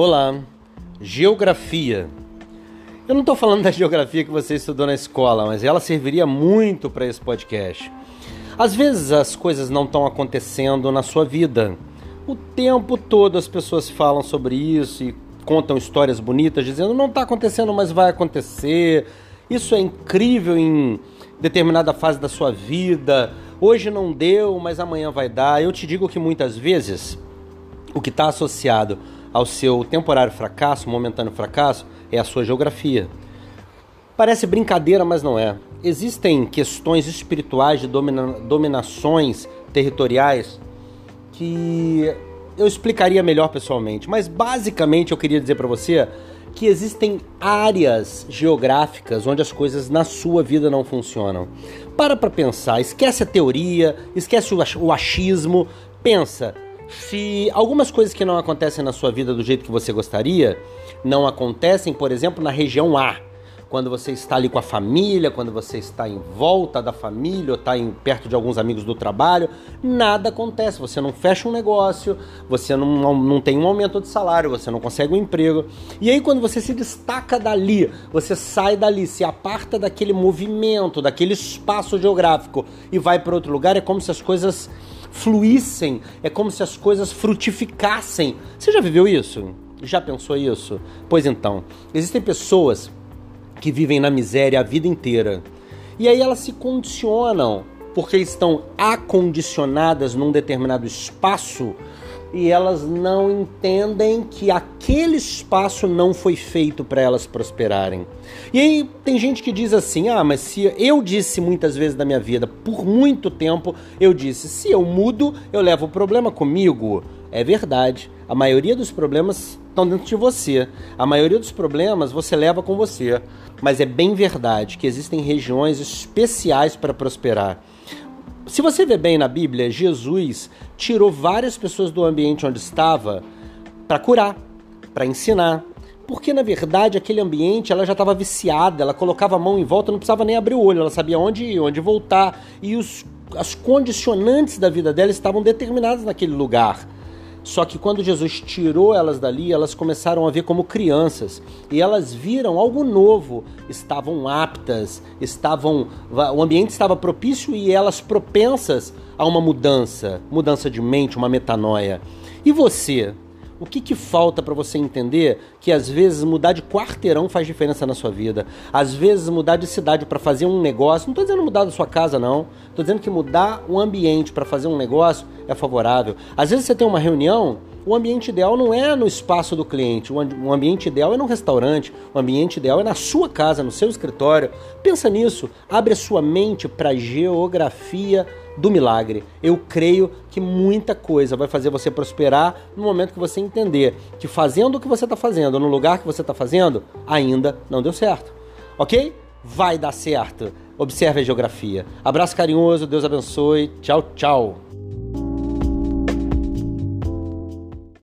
Olá, geografia. Eu não estou falando da geografia que você estudou na escola, mas ela serviria muito para esse podcast. Às vezes as coisas não estão acontecendo na sua vida. O tempo todo as pessoas falam sobre isso e contam histórias bonitas dizendo não está acontecendo, mas vai acontecer. Isso é incrível em determinada fase da sua vida. Hoje não deu, mas amanhã vai dar. Eu te digo que muitas vezes o que está associado ao seu temporário fracasso, momentâneo fracasso, é a sua geografia. Parece brincadeira, mas não é. Existem questões espirituais de domina dominações territoriais que eu explicaria melhor pessoalmente, mas basicamente eu queria dizer para você que existem áreas geográficas onde as coisas na sua vida não funcionam. Para para pensar, esquece a teoria, esquece o achismo, pensa, se algumas coisas que não acontecem na sua vida do jeito que você gostaria, não acontecem, por exemplo, na região A, quando você está ali com a família, quando você está em volta da família ou está em, perto de alguns amigos do trabalho, nada acontece. Você não fecha um negócio, você não, não tem um aumento de salário, você não consegue um emprego. E aí, quando você se destaca dali, você sai dali, se aparta daquele movimento, daquele espaço geográfico e vai para outro lugar, é como se as coisas fluíssem, é como se as coisas frutificassem. Você já viveu isso? Já pensou isso? Pois então, existem pessoas que vivem na miséria a vida inteira. E aí elas se condicionam porque estão acondicionadas num determinado espaço e elas não entendem que aquele espaço não foi feito para elas prosperarem. E aí tem gente que diz assim: "Ah, mas se eu disse muitas vezes na minha vida, por muito tempo, eu disse: se eu mudo, eu levo o problema comigo". É verdade. A maioria dos problemas estão dentro de você. A maioria dos problemas você leva com você. Mas é bem verdade que existem regiões especiais para prosperar. Se você vê bem na Bíblia, Jesus tirou várias pessoas do ambiente onde estava para curar, para ensinar. Porque na verdade aquele ambiente ela já estava viciada, ela colocava a mão em volta, não precisava nem abrir o olho, ela sabia onde ir, onde voltar. E os, as condicionantes da vida dela estavam determinadas naquele lugar. Só que quando Jesus tirou elas dali, elas começaram a ver como crianças. E elas viram algo novo, estavam aptas, estavam, o ambiente estava propício e elas propensas a uma mudança, mudança de mente, uma metanoia. E você, o que, que falta para você entender que às vezes mudar de quarteirão faz diferença na sua vida? Às vezes mudar de cidade para fazer um negócio, não estou dizendo mudar da sua casa, não. Estou dizendo que mudar o ambiente para fazer um negócio é favorável. Às vezes você tem uma reunião, o ambiente ideal não é no espaço do cliente, o ambiente ideal é no restaurante, o ambiente ideal é na sua casa, no seu escritório. Pensa nisso, abre a sua mente para geografia do milagre. Eu creio que muita coisa vai fazer você prosperar no momento que você entender que fazendo o que você está fazendo, no lugar que você está fazendo, ainda não deu certo. Ok? Vai dar certo. Observe a geografia. Abraço carinhoso, Deus abençoe. Tchau, tchau.